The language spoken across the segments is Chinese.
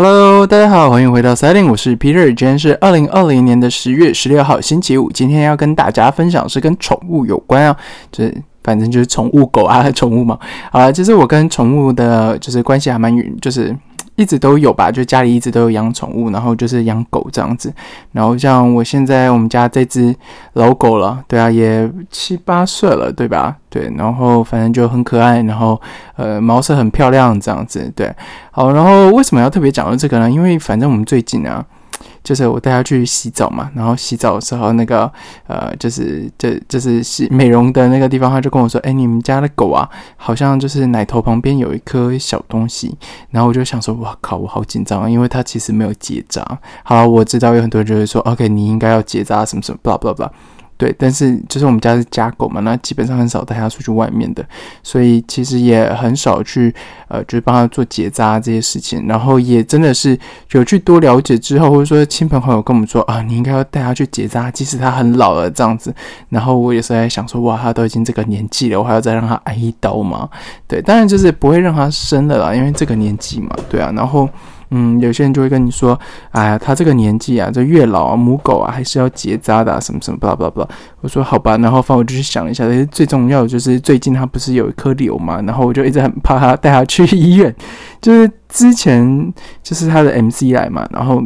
Hello，大家好，欢迎回到 Selling，我是 Peter，今天是二零二零年的十月十六号，星期五。今天要跟大家分享是跟宠物有关啊，就是反正就是宠物狗啊，宠物嘛。啊，其实我跟宠物的，就是关系还蛮远，就是。一直都有吧，就家里一直都有养宠物，然后就是养狗这样子。然后像我现在我们家这只老狗了，对啊，也七八岁了，对吧？对，然后反正就很可爱，然后呃毛色很漂亮这样子。对，好，然后为什么要特别讲到这个呢？因为反正我们最近啊。就是我带他去洗澡嘛，然后洗澡的时候，那个呃，就是这就是洗美容的那个地方，他就跟我说：“哎，你们家的狗啊，好像就是奶头旁边有一颗小东西。”然后我就想说：“哇靠，我好紧张，因为它其实没有结扎。”好，我知道有很多人就会说：“OK，你应该要结扎什么什么，blah blah blah。”对，但是就是我们家是家狗嘛，那基本上很少带它出去外面的，所以其实也很少去呃，就是帮它做结扎这些事情。然后也真的是有去多了解之后，或者说亲朋好友跟我们说啊，你应该要带它去结扎，即使它很老了这样子。然后我有时候在想说，哇，它都已经这个年纪了，我还要再让它挨一刀吗？对，当然就是不会让它生了啦，因为这个年纪嘛，对啊，然后。嗯，有些人就会跟你说，哎呀，他这个年纪啊，这月老啊，母狗啊，还是要结扎的，什么什么，巴拉巴拉巴拉。我说好吧，然后反正我就去想一下，但是最重要的就是最近他不是有一颗瘤嘛，然后我就一直很怕他带他去医院，就是之前就是他的 MC 来嘛，然后。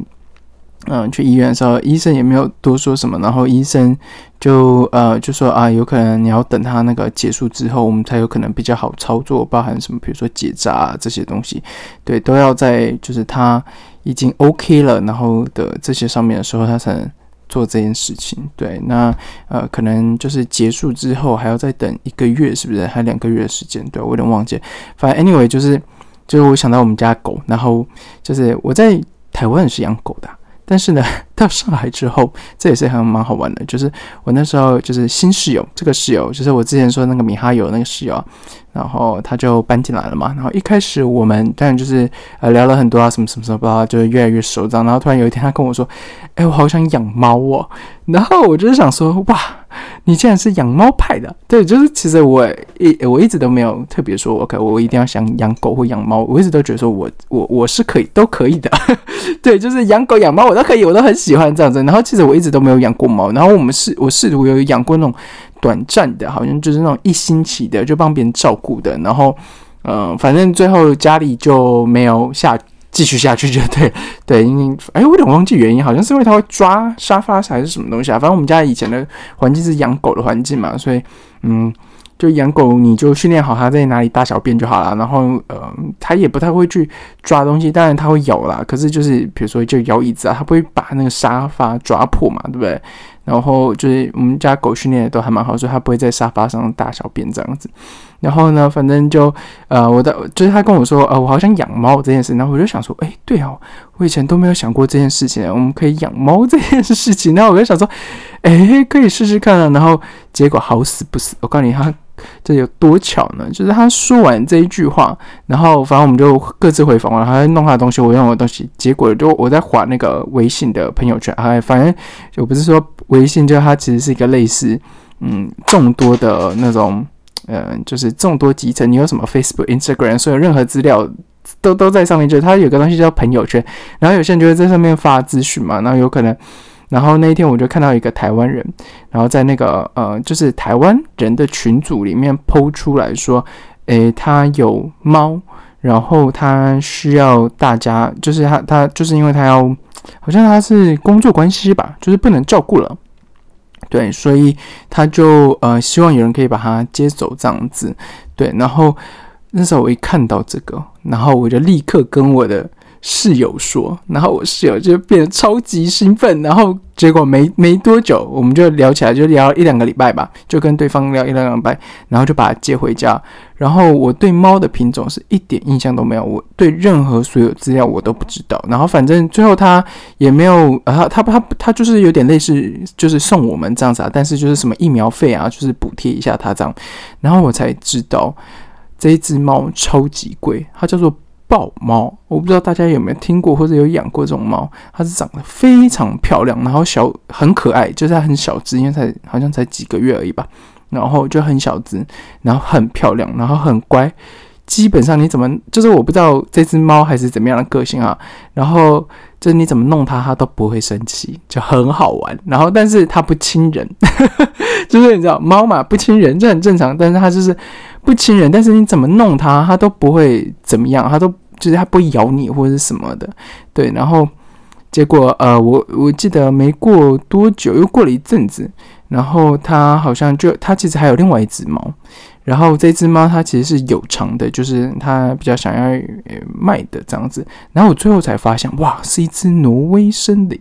嗯，去医院的时候，医生也没有多说什么，然后医生就呃就说啊，有可能你要等他那个结束之后，我们才有可能比较好操作，包含什么，比如说结扎这些东西，对，都要在就是他已经 OK 了，然后的这些上面的时候，他才能做这件事情。对，那呃可能就是结束之后还要再等一个月，是不是？还两个月的时间？对我有点忘记。反正 anyway 就是就是我想到我们家狗，然后就是我在台湾也是养狗的。但是呢，到上海之后，这也是还蛮好玩的。就是我那时候就是新室友，这个室友就是我之前说那个米哈游那个室友，然后他就搬进来了嘛。然后一开始我们当然就是呃聊了很多啊，什么什么什么，吧，就是越来越熟这样。然后突然有一天他跟我说：“哎，我好想养猫哦。”然后我就是想说：“哇。” 你竟然是养猫派的，对，就是其实我一我一直都没有特别说，OK，我一定要想养狗或养猫，我一直都觉得说我我我是可以都可以的，对，就是养狗养猫我都可以，我都很喜欢这样子。然后其实我一直都没有养过猫，然后我们试我试图有养过那种短暂的，好像就是那种一星期的，就帮别人照顾的，然后嗯，反正最后家里就没有下。继续下去就对，对，因为哎，我有点忘记原因，好像是因为它会抓沙发还是什么东西啊？反正我们家以前的环境是养狗的环境嘛，所以嗯，就养狗你就训练好它在哪里大小便就好了，然后呃，它也不太会去抓东西，当然它会咬啦，可是就是比如说就咬椅子啊，它不会把那个沙发抓破嘛，对不对？然后就是我们家狗训练的都还蛮好，所以它不会在沙发上大小便这样子。然后呢，反正就呃，我的就是他跟我说，呃，我好想养猫这件事。然后我就想说，哎，对哦，我以前都没有想过这件事情，我们可以养猫这件事情。然后我就想说，哎，可以试试看啊。然后结果好死不死，我告诉你，他这有多巧呢？就是他说完这一句话，然后反正我们就各自回房了，他在弄他的东西，我用我的东西。结果就我在划那个微信的朋友圈，哎，反正我不是说。微信就它其实是一个类似，嗯，众多的那种，呃，就是众多集成。你有什么 Facebook、Instagram，所有任何资料都都在上面。就是它有个东西叫朋友圈，然后有些人就会在上面发资讯嘛。然后有可能，然后那一天我就看到一个台湾人，然后在那个呃，就是台湾人的群组里面剖出来说，诶，他有猫，然后他需要大家，就是他他就是因为他要，好像他是工作关系吧，就是不能照顾了。对，所以他就呃希望有人可以把他接走这样子。对，然后那时候我一看到这个，然后我就立刻跟我的。室友说，然后我室友就变得超级兴奋，然后结果没没多久，我们就聊起来，就聊了一两个礼拜吧，就跟对方聊一两个礼拜，然后就把它接回家。然后我对猫的品种是一点印象都没有，我对任何所有资料我都不知道。然后反正最后他也没有，他他他他就是有点类似，就是送我们这样子啊，但是就是什么疫苗费啊，就是补贴一下他这样。然后我才知道这一只猫超级贵，它叫做。豹猫，我不知道大家有没有听过或者有养过这种猫，它是长得非常漂亮，然后小很可爱，就是它很小只，因为才好像才几个月而已吧，然后就很小只，然后很漂亮，然后很乖，基本上你怎么就是我不知道这只猫还是怎么样的个性啊，然后就是你怎么弄它，它都不会生气，就很好玩。然后但是它不亲人，就是你知道猫嘛不亲人这很正常，但是它就是不亲人，但是你怎么弄它，它都不会怎么样，它都就是它不会咬你或者是什么的，对。然后结果呃我我记得没过多久又过了一阵子，然后它好像就它其实还有另外一只猫。然后这只猫它其实是有偿的，就是它比较想要卖的这样子。然后我最后才发现，哇，是一只挪威森林。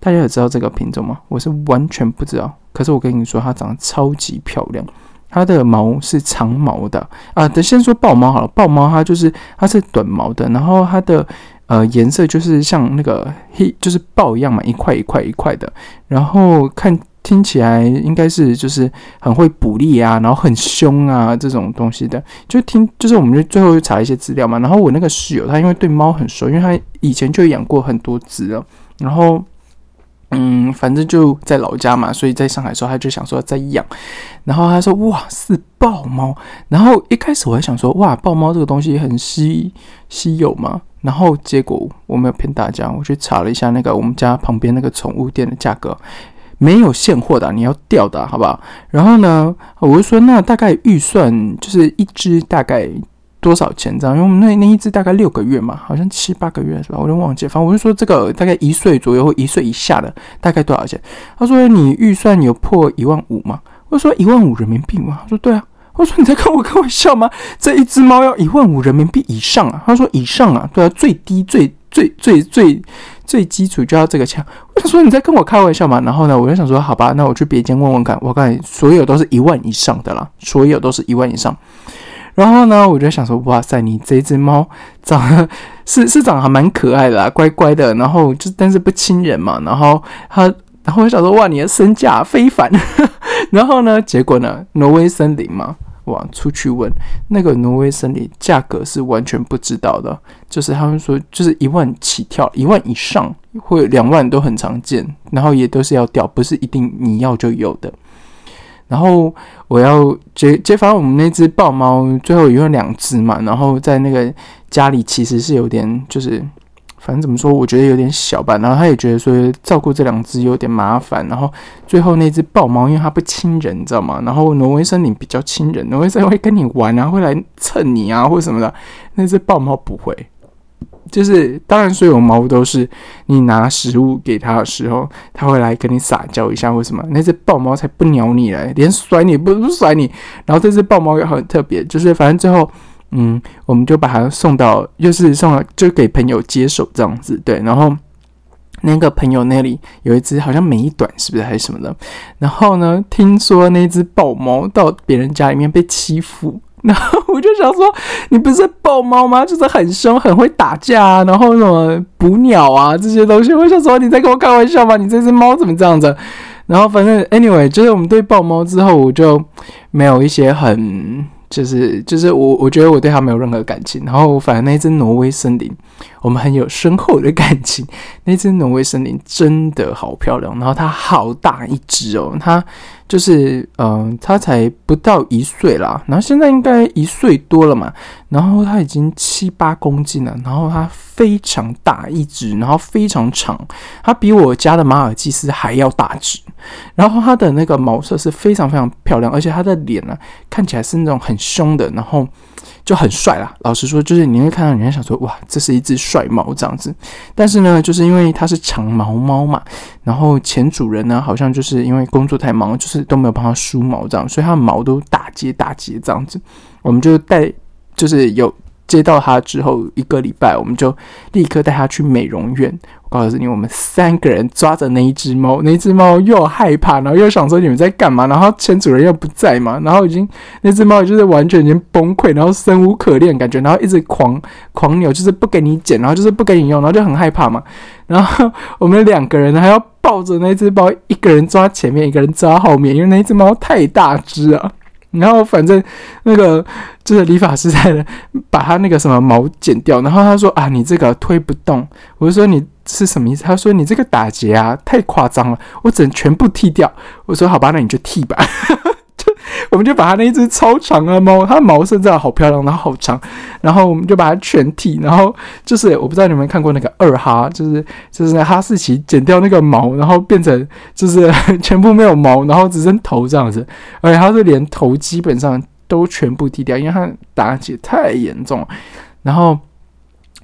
大家有知道这个品种吗？我是完全不知道。可是我跟你说，它长得超级漂亮。它的毛是长毛的啊。等先说豹猫好了，豹猫它就是它是短毛的，然后它的呃颜色就是像那个黑，就是豹一样嘛，一块一块一块的。然后看。听起来应该是就是很会捕猎啊，然后很凶啊这种东西的，就听就是我们就最后又查一些资料嘛。然后我那个室友他因为对猫很熟，因为他以前就养过很多只了。然后嗯，反正就在老家嘛，所以在上海的时候他就想说在养。然后他说哇是豹猫，然后一开始我还想说哇豹猫这个东西很稀稀有嘛。然后结果我没有骗大家，我去查了一下那个我们家旁边那个宠物店的价格。没有现货的，你要钓的，好不好？然后呢，我就说那大概预算就是一只大概多少钱这样？因为我们那那一只大概六个月嘛，好像七八个月是吧？我就忘记，反正我就说这个大概一岁左右或一岁以下的大概多少钱？他说你预算有破一万五吗？我说一万五人民币吗？他说对啊。我说你在跟我开玩笑吗？这一只猫要一万五人民币以上啊？他说以上啊，对啊，最低最最最最。最基础就要这个钱，我想说你在跟我开玩笑嘛？然后呢，我就想说好吧，那我去别间问问看。我看所有都是一万以上的啦，所有都是一万以上。然后呢，我就想说哇塞，你这只猫长得 是是长得还蛮可爱的啦，乖乖的。然后就但是不亲人嘛。然后它，然后我想说哇，你的身价非凡。然后呢，结果呢，挪威森林嘛。哇，出去问那个挪威森林，价格是完全不知道的。就是他们说，就是一万起跳，一万以上或两万都很常见，然后也都是要钓，不是一定你要就有的。然后我要接接发我们那只豹猫，最后有两只嘛，然后在那个家里其实是有点就是。反正怎么说，我觉得有点小吧。然后他也觉得说照顾这两只有点麻烦。然后最后那只豹猫，因为它不亲人，你知道吗？然后挪威森林比较亲人，挪威森林会跟你玩啊，会来蹭你啊，或什么的。那只豹猫不会，就是当然所有猫都是你拿食物给它的时候，它会来跟你撒娇一下，或什么。那只豹猫才不鸟你嘞，连甩你不不甩你。然后这只豹猫也很特别，就是反正最后。嗯，我们就把它送到，又是送了，就给朋友接手这样子，对。然后那个朋友那里有一只好像美短，是不是还是什么的？然后呢，听说那只豹猫到别人家里面被欺负，然后我就想说，你不是豹猫吗？就是很凶，很会打架，然后什么捕鸟啊这些东西。我想说，你在跟我开玩笑吧？你这只猫怎么这样子？然后反正 anyway，就是我们对豹猫之后，我就没有一些很。就是就是我我觉得我对它没有任何感情，然后反而那只挪威森林，我们很有深厚的感情。那只挪威森林真的好漂亮，然后它好大一只哦，它。就是，嗯，它才不到一岁啦，然后现在应该一岁多了嘛，然后它已经七八公斤了，然后它非常大一只，然后非常长，它比我家的马尔济斯还要大只，然后它的那个毛色是非常非常漂亮，而且它的脸呢看起来是那种很凶的，然后。就很帅啦。老实说，就是你会看到，人家想说，哇，这是一只帅毛这样子。但是呢，就是因为它是长毛猫嘛，然后前主人呢，好像就是因为工作太忙，就是都没有帮它梳毛这样，所以它的毛都打结打结这样子。我们就带，就是有。接到他之后一个礼拜，我们就立刻带他去美容院。我告诉你，我们三个人抓着那一只猫，那只猫又害怕，然后又想说你们在干嘛，然后前主人又不在嘛，然后已经那只猫就是完全已经崩溃，然后生无可恋感觉，然后一直狂狂扭，就是不给你剪，然后就是不给你用，然后就很害怕嘛。然后我们两个人还要抱着那只猫，一个人抓前面，一个人抓后面，因为那只猫太大只了。然后反正那个就是理发师在把他那个什么毛剪掉，然后他说啊，你这个推不动。我就说你是什么意思？他说你这个打结啊太夸张了，我只能全部剃掉。我说好吧，那你就剃吧。我们就把它那一只超长的猫，它的毛色真的好漂亮，然后好长，然后我们就把它全剃，然后就是我不知道你们看过那个二哈，就是就是哈士奇剪掉那个毛，然后变成就是全部没有毛，然后只剩头这样子，而且它是连头基本上都全部剃掉，因为它打起太严重了，然后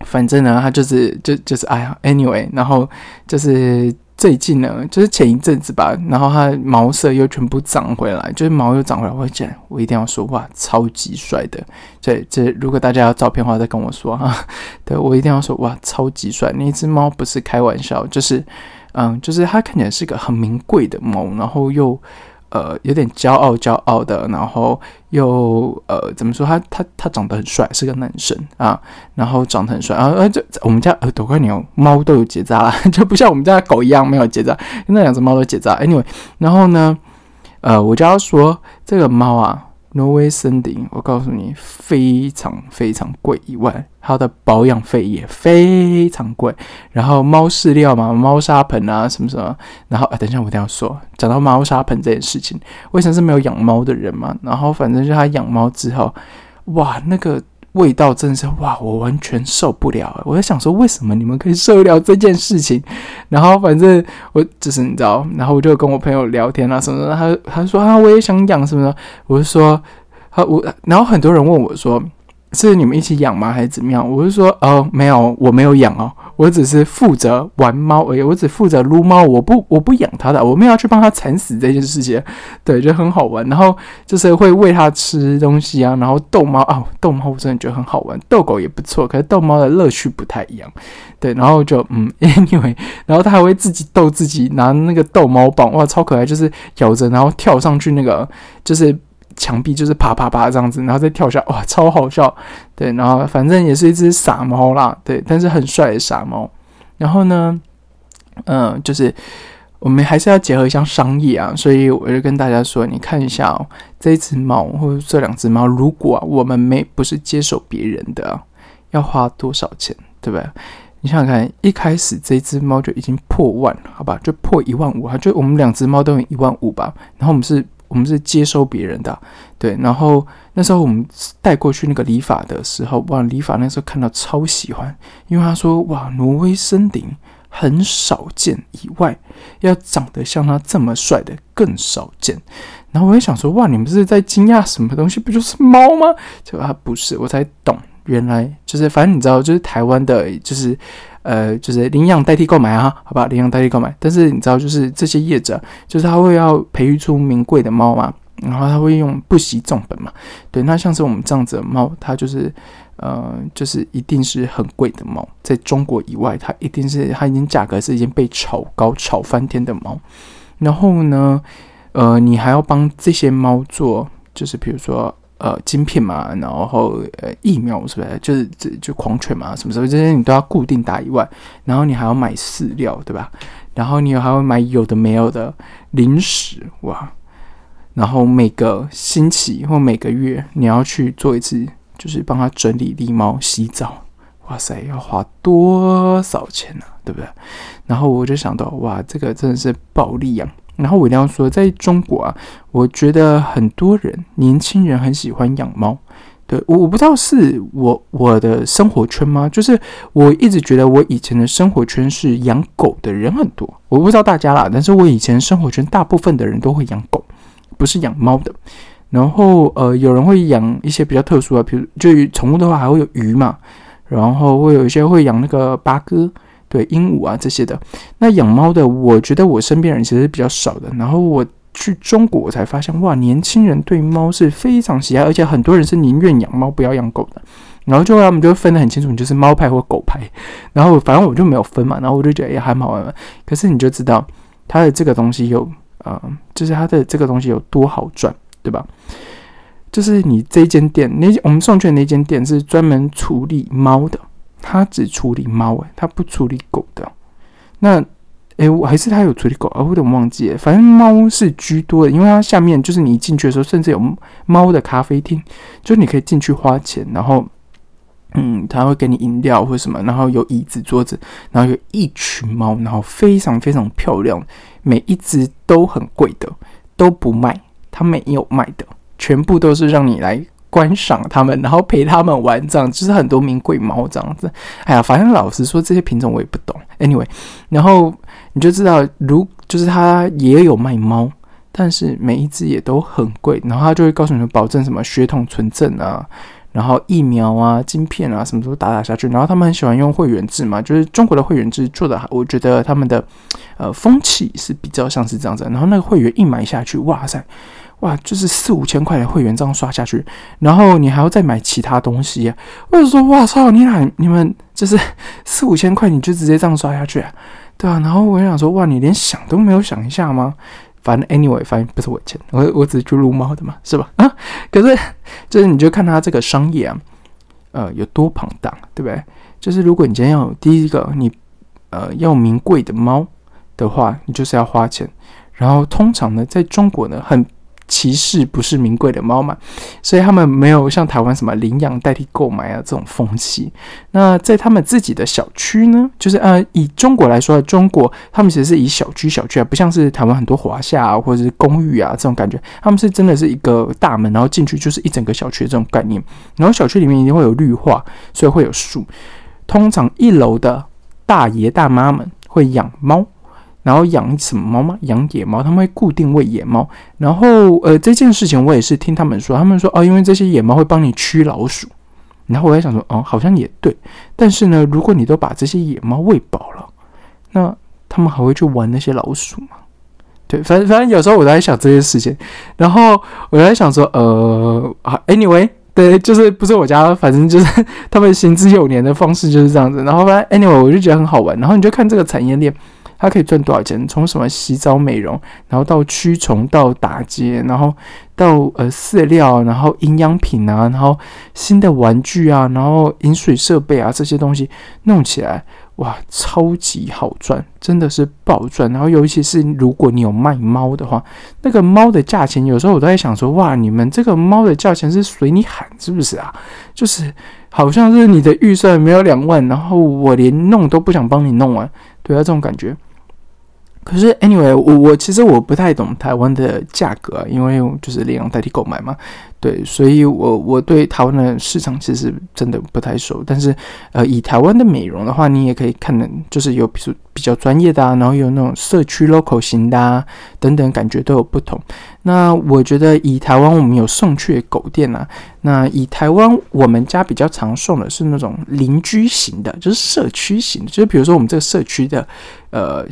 反正呢，它就是就就是哎呀，anyway，然后就是。最近呢，就是前一阵子吧，然后它毛色又全部长回来，就是毛又长回来。我讲，我一定要说，哇，超级帅的！这这，如果大家要照片的话，再跟我说哈。对我一定要说，哇，超级帅！那只猫不是开玩笑，就是，嗯，就是它看起来是个很名贵的猫，然后又。呃，有点骄傲，骄傲的，然后又呃，怎么说？他他他长得很帅，是个男生啊，然后长得很帅啊。呃，这我们家呃，多块牛猫都有结扎了，就不像我们家的狗一样没有结扎，那两只猫都结扎。Anyway，然后呢，呃，我就要说这个猫啊。挪威森林，我告诉你，非常非常贵，以外它的保养费也非常贵。然后猫饲料嘛，猫砂盆啊，什么什么。然后，等一下我一定要说，讲到猫砂盆这件事情，为什么是没有养猫的人嘛。然后，反正就他养猫之后，哇，那个。味道真的是哇，我完全受不了。我在想说，为什么你们可以受得了这件事情？然后反正我就是你知道，然后我就跟我朋友聊天啊什么的，他他说啊，我也想养什么的。我就说，他我，然后很多人问我说。是你们一起养吗，还是怎么样？我是说，哦，没有，我没有养哦，我只是负责玩猫而已，我只负责撸猫，我不，我不养它的，我们要去帮它惨死这件事情，对，就很好玩。然后就是会喂它吃东西啊，然后逗猫啊，逗猫我真的觉得很好玩，逗狗也不错，可是逗猫的乐趣不太一样，对，然后就嗯，anyway，然后它还会自己逗自己，拿那个逗猫棒，哇，超可爱，就是咬着，然后跳上去那个，就是。墙壁就是啪啪啪这样子，然后再跳下，哇，超好笑。对，然后反正也是一只傻猫啦，对，但是很帅的傻猫。然后呢，嗯，就是我们还是要结合一下商业啊，所以我就跟大家说，你看一下哦，这只猫或者这两只猫，如果我们没不是接手别人的，要花多少钱，对不对？你想想看，一开始这只猫就已经破万，好吧，就破一万五，就我们两只猫都有一万五吧，然后我们是。我们是接收别人的，对。然后那时候我们带过去那个理发的时候，哇，理发那时候看到超喜欢，因为他说哇，挪威森林很少见，以外要长得像他这么帅的更少见。然后我也想说哇，你们是在惊讶什么东西？不就是猫吗？结果他不是，我才懂，原来就是反正你知道，就是台湾的，就是。呃，就是领养代替购买啊，好吧，领养代替购买。但是你知道，就是这些业者，就是他会要培育出名贵的猫嘛，然后他会用不惜重本嘛。对，那像是我们这样子的猫，它就是，呃，就是一定是很贵的猫，在中国以外，它一定是它已经价格是已经被炒高、炒翻天的猫。然后呢，呃，你还要帮这些猫做，就是比如说。呃，晶片嘛，然后呃，疫苗是不是？就是这就狂犬嘛，什么什么这些你都要固定打以外，然后你还要买饲料，对吧？然后你还会买有的没有的零食哇，然后每个星期或每个月你要去做一次，就是帮他整理狸猫、洗澡，哇塞，要花多少钱呢？对不对？然后我就想到，哇，这个真的是暴利啊！然后我一定要说，在中国啊，我觉得很多人年轻人很喜欢养猫。对我我不知道是我我的生活圈吗？就是我一直觉得我以前的生活圈是养狗的人很多。我不知道大家啦，但是我以前生活圈大部分的人都会养狗，不是养猫的。然后呃，有人会养一些比较特殊的，比如就宠物的话，还会有鱼嘛。然后会有一些会养那个八哥。对鹦鹉啊这些的，那养猫的，我觉得我身边人其实比较少的。然后我去中国，我才发现哇，年轻人对猫是非常喜爱，而且很多人是宁愿养猫不要养狗的。然后就他们就分得很清楚，你就是猫派或狗派。然后反正我就没有分嘛，然后我就觉得也还蛮好玩。可是你就知道它的这个东西有呃，就是它的这个东西有多好赚，对吧？就是你这间店，那我们送去的那间店是专门处理猫的。他只处理猫，诶，他不处理狗的。那，诶，我还是他有处理狗啊，我有点忘记了。反正猫是居多的，因为它下面就是你进去的时候，甚至有猫的咖啡厅，就你可以进去花钱，然后，嗯，他会给你饮料或什么，然后有椅子、桌子，然后有一群猫，然后非常非常漂亮，每一只都很贵的，都不卖，他没有卖的。全部都是让你来观赏它们，然后陪它们玩，这样就是很多名贵猫这样子。哎呀，反正老实说，这些品种我也不懂。Anyway，然后你就知道，如就是它也有卖猫，但是每一只也都很贵，然后他就会告诉你们保证什么血统纯正啊。然后疫苗啊、晶片啊，什么都打打下去。然后他们很喜欢用会员制嘛，就是中国的会员制做的，我觉得他们的呃风气是比较像是这样子。然后那个会员一买下去，哇塞，哇，就是四五千块的会员这样刷下去，然后你还要再买其他东西。或者说，哇操，你俩你们就是 四五千块你就直接这样刷下去，对啊。然后我想说，哇，你连想都没有想一下吗？反正 anyway，反正不是我钱，我我只是去撸猫的嘛，是吧？啊，可是就是你就看他这个商业啊，呃，有多庞大，对不对？就是如果你今天要第一个，你呃要名贵的猫的话，你就是要花钱。然后通常呢，在中国呢，很。歧视不是名贵的猫嘛，所以他们没有像台湾什么领养代替购买啊这种风气。那在他们自己的小区呢，就是呃以中国来说，中国他们其实是以小区小区啊，不像是台湾很多华夏啊或者是公寓啊这种感觉，他们是真的是一个大门，然后进去就是一整个小区的这种概念。然后小区里面一定会有绿化，所以会有树。通常一楼的大爷大妈们会养猫。然后养什么猫吗？养野猫，他们会固定喂野猫。然后，呃，这件事情我也是听他们说，他们说哦，因为这些野猫会帮你驱老鼠。然后我在想说，哦，好像也对。但是呢，如果你都把这些野猫喂饱了，那他们还会去玩那些老鼠吗？对，反正反正有时候我在想这些事情。然后我在想说，呃，anyway，对，就是不是我家，反正就是 他们行之有年的方式就是这样子。然后反正 anyway，我就觉得很好玩。然后你就看这个产业链。它可以赚多少钱？从什么洗澡美容，然后到驱虫，到打结，然后到呃饲料，然后营养品啊，然后新的玩具啊，然后饮水设备啊，这些东西弄起来，哇，超级好赚，真的是暴赚。然后尤其是如果你有卖猫的话，那个猫的价钱，有时候我都在想说，哇，你们这个猫的价钱是随你喊是不是啊？就是好像是你的预算没有两万，然后我连弄都不想帮你弄完，对啊，这种感觉。可是，anyway，我我其实我不太懂台湾的价格，因为就是领养代替购买嘛，对，所以我我对台湾的市场其实真的不太熟。但是，呃，以台湾的美容的话，你也可以看的，就是有比如比较专业的啊，然后有那种社区 local 型的啊，等等，感觉都有不同。那我觉得以台湾我们有送去狗店啊，那以台湾我们家比较常送的是那种邻居型的，就是社区型的，就是比如说我们这个社区的呃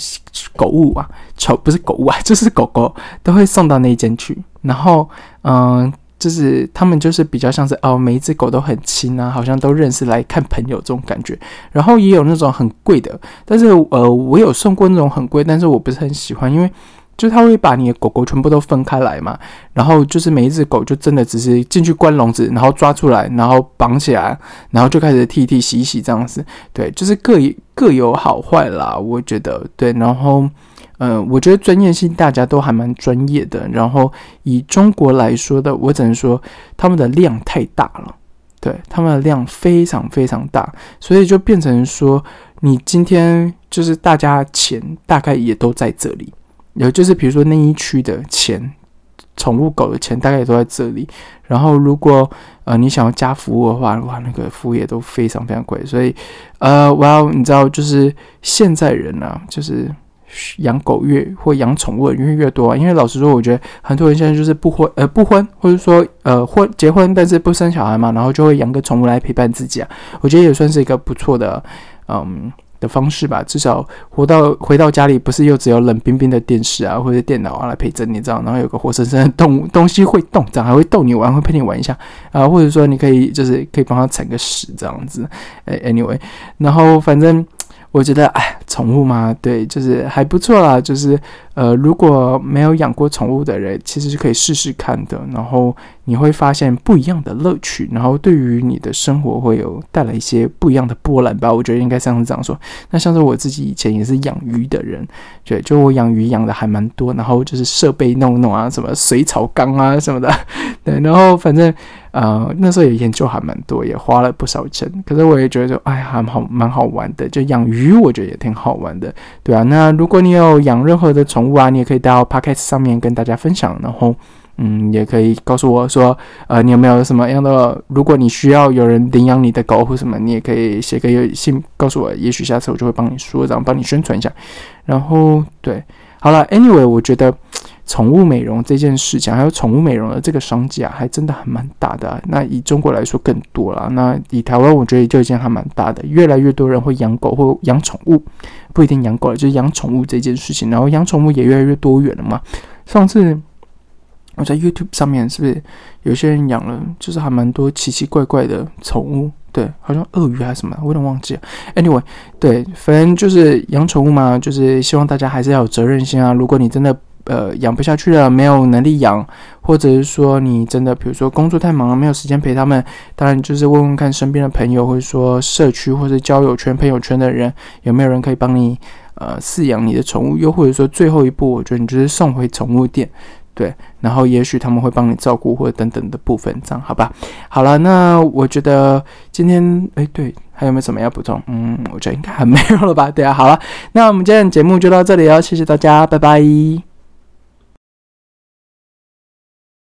狗物啊，宠不是狗物啊，就是狗狗都会送到那间去。然后嗯，就是他们就是比较像是哦，每一只狗都很亲啊，好像都认识来看朋友这种感觉。然后也有那种很贵的，但是呃，我有送过那种很贵，但是我不是很喜欢，因为。就是他会把你的狗狗全部都分开来嘛，然后就是每一只狗就真的只是进去关笼子，然后抓出来，然后绑起来，然后就开始剃剃洗洗这样子。对，就是各各有好坏啦，我觉得对。然后，嗯，我觉得专业性大家都还蛮专业的。然后以中国来说的，我只能说他们的量太大了，对，他们的量非常非常大，所以就变成说，你今天就是大家钱大概也都在这里。有就是，比如说那一区的钱，宠物狗的钱大概也都在这里。然后，如果呃你想要加服务的话，哇，那个服务也都非常非常贵。所以，呃，我要你知道，就是现在人啊，就是养狗越或养宠物越越多啊。因为老实说，我觉得很多人现在就是不婚呃不婚，或者说呃婚结婚但是不生小孩嘛，然后就会养个宠物来陪伴自己啊。我觉得也算是一个不错的，嗯。的方式吧，至少活到回到家里，不是又只有冷冰冰的电视啊，或者电脑啊来陪着你这样，然后有个活生生的动物东西会动，这样还会逗你玩，会陪你玩一下啊，或者说你可以就是可以帮他铲个屎这样子，哎，anyway，然后反正。我觉得，哎，宠物嘛，对，就是还不错啦。就是，呃，如果没有养过宠物的人，其实是可以试试看的。然后你会发现不一样的乐趣，然后对于你的生活会有带来一些不一样的波澜吧。我觉得应该像是这样说。那像是我自己以前也是养鱼的人，对，就我养鱼养的还蛮多，然后就是设备弄弄啊，什么水草缸啊什么的，对，然后反正。呃，那时候也研究还蛮多，也花了不少钱。可是我也觉得，哎，还好，蛮好玩的。就养鱼，我觉得也挺好好玩的，对啊。那如果你有养任何的宠物啊，你也可以到 Podcast 上面跟大家分享。然后，嗯，也可以告诉我说，呃，你有没有什么样的？如果你需要有人领养你的狗或什么，你也可以写个信告诉我，也许下次我就会帮你说，然后帮你宣传一下。然后，对，好了，Anyway，我觉得宠物美容这件事情，还有宠物美容的这个商机啊，还真的还蛮大的。那以中国来说更多了，那以台湾我觉得就已经还蛮大的，越来越多人会养狗或养宠物，不一定养狗了，就是养宠物这件事情。然后养宠物也越来越多元了嘛。上次。我在 YouTube 上面是不是有些人养了，就是还蛮多奇奇怪怪的宠物？对，好像鳄鱼还是什么，我有点忘记了。Anyway，对，反正就是养宠物嘛，就是希望大家还是要有责任心啊。如果你真的呃养不下去了，没有能力养，或者是说你真的比如说工作太忙了，没有时间陪他们，当然就是问问看身边的朋友，或者说社区或者交友圈、朋友圈的人，有没有人可以帮你呃饲养你的宠物？又或者说最后一步，我觉得你就是送回宠物店。对，然后也许他们会帮你照顾或者等等的部分，这样好吧？好了，那我觉得今天，哎，对，还有没有什么要补充？嗯，我觉得应该还没有了吧？对啊，好了，那我们今天的节目就到这里哦，谢谢大家，拜拜。